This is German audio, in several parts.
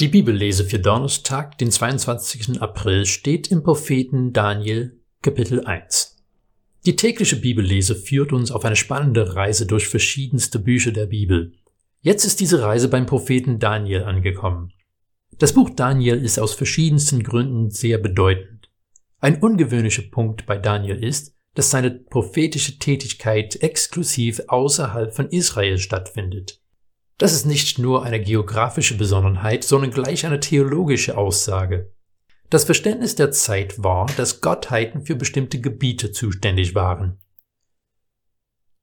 Die Bibellese für Donnerstag, den 22. April, steht im Propheten Daniel Kapitel 1. Die tägliche Bibellese führt uns auf eine spannende Reise durch verschiedenste Bücher der Bibel. Jetzt ist diese Reise beim Propheten Daniel angekommen. Das Buch Daniel ist aus verschiedensten Gründen sehr bedeutend. Ein ungewöhnlicher Punkt bei Daniel ist, dass seine prophetische Tätigkeit exklusiv außerhalb von Israel stattfindet. Das ist nicht nur eine geografische Besonderheit, sondern gleich eine theologische Aussage. Das Verständnis der Zeit war, dass Gottheiten für bestimmte Gebiete zuständig waren.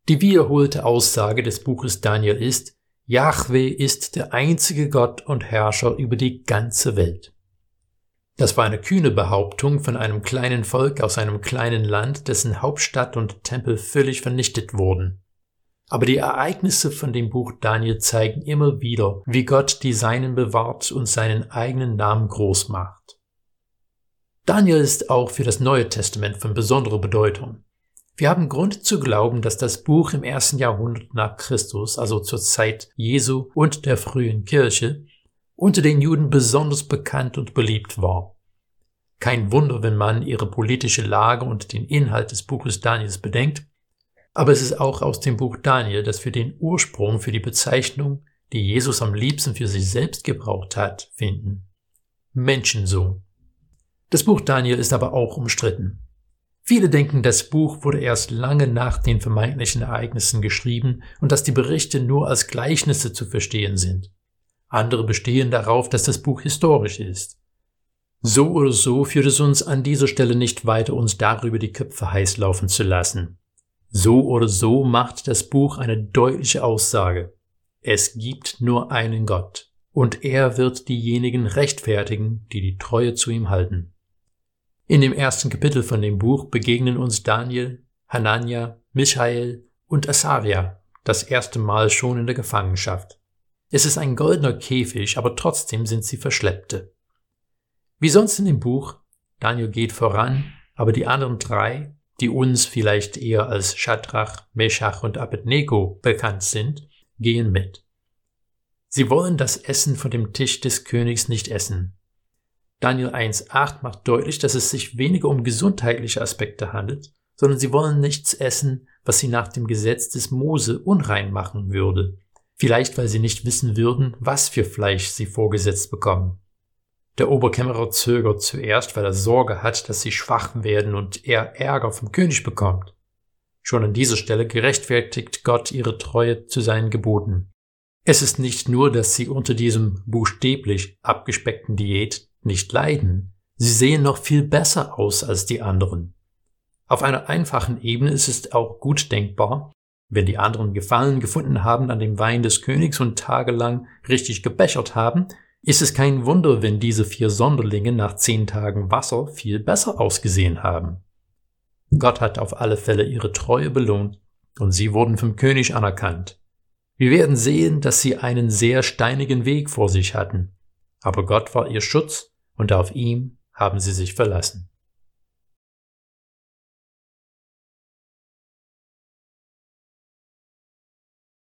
Die wiederholte Aussage des Buches Daniel ist, Yahweh ist der einzige Gott und Herrscher über die ganze Welt. Das war eine kühne Behauptung von einem kleinen Volk aus einem kleinen Land, dessen Hauptstadt und Tempel völlig vernichtet wurden. Aber die Ereignisse von dem Buch Daniel zeigen immer wieder, wie Gott die Seinen bewahrt und seinen eigenen Namen groß macht. Daniel ist auch für das Neue Testament von besonderer Bedeutung. Wir haben Grund zu glauben, dass das Buch im ersten Jahrhundert nach Christus, also zur Zeit Jesu und der frühen Kirche, unter den Juden besonders bekannt und beliebt war. Kein Wunder, wenn man ihre politische Lage und den Inhalt des Buches Daniels bedenkt, aber es ist auch aus dem Buch Daniel, dass wir den Ursprung für die Bezeichnung, die Jesus am liebsten für sich selbst gebraucht hat, finden. Menschensohn. Das Buch Daniel ist aber auch umstritten. Viele denken, das Buch wurde erst lange nach den vermeintlichen Ereignissen geschrieben und dass die Berichte nur als Gleichnisse zu verstehen sind. Andere bestehen darauf, dass das Buch historisch ist. So oder so führt es uns an dieser Stelle nicht weiter, uns darüber die Köpfe heiß laufen zu lassen. So oder so macht das Buch eine deutliche Aussage. Es gibt nur einen Gott, und er wird diejenigen rechtfertigen, die die Treue zu ihm halten. In dem ersten Kapitel von dem Buch begegnen uns Daniel, Hanania, Michael und Asaria das erste Mal schon in der Gefangenschaft. Es ist ein goldener Käfig, aber trotzdem sind sie Verschleppte. Wie sonst in dem Buch, Daniel geht voran, aber die anderen drei, die uns vielleicht eher als Shadrach, Meshach und Abednego bekannt sind, gehen mit. Sie wollen das Essen von dem Tisch des Königs nicht essen. Daniel 1.8 macht deutlich, dass es sich weniger um gesundheitliche Aspekte handelt, sondern sie wollen nichts essen, was sie nach dem Gesetz des Mose unrein machen würde. Vielleicht, weil sie nicht wissen würden, was für Fleisch sie vorgesetzt bekommen. Der Oberkämmerer zögert zuerst, weil er Sorge hat, dass sie schwach werden und er Ärger vom König bekommt. Schon an dieser Stelle gerechtfertigt Gott ihre Treue zu seinen Geboten. Es ist nicht nur, dass sie unter diesem buchstäblich abgespeckten Diät nicht leiden, sie sehen noch viel besser aus als die anderen. Auf einer einfachen Ebene ist es auch gut denkbar, wenn die anderen Gefallen gefunden haben an dem Wein des Königs und tagelang richtig gebechert haben, ist es kein Wunder, wenn diese vier Sonderlinge nach zehn Tagen Wasser viel besser ausgesehen haben. Gott hat auf alle Fälle ihre Treue belohnt und sie wurden vom König anerkannt. Wir werden sehen, dass sie einen sehr steinigen Weg vor sich hatten, aber Gott war ihr Schutz und auf ihm haben sie sich verlassen.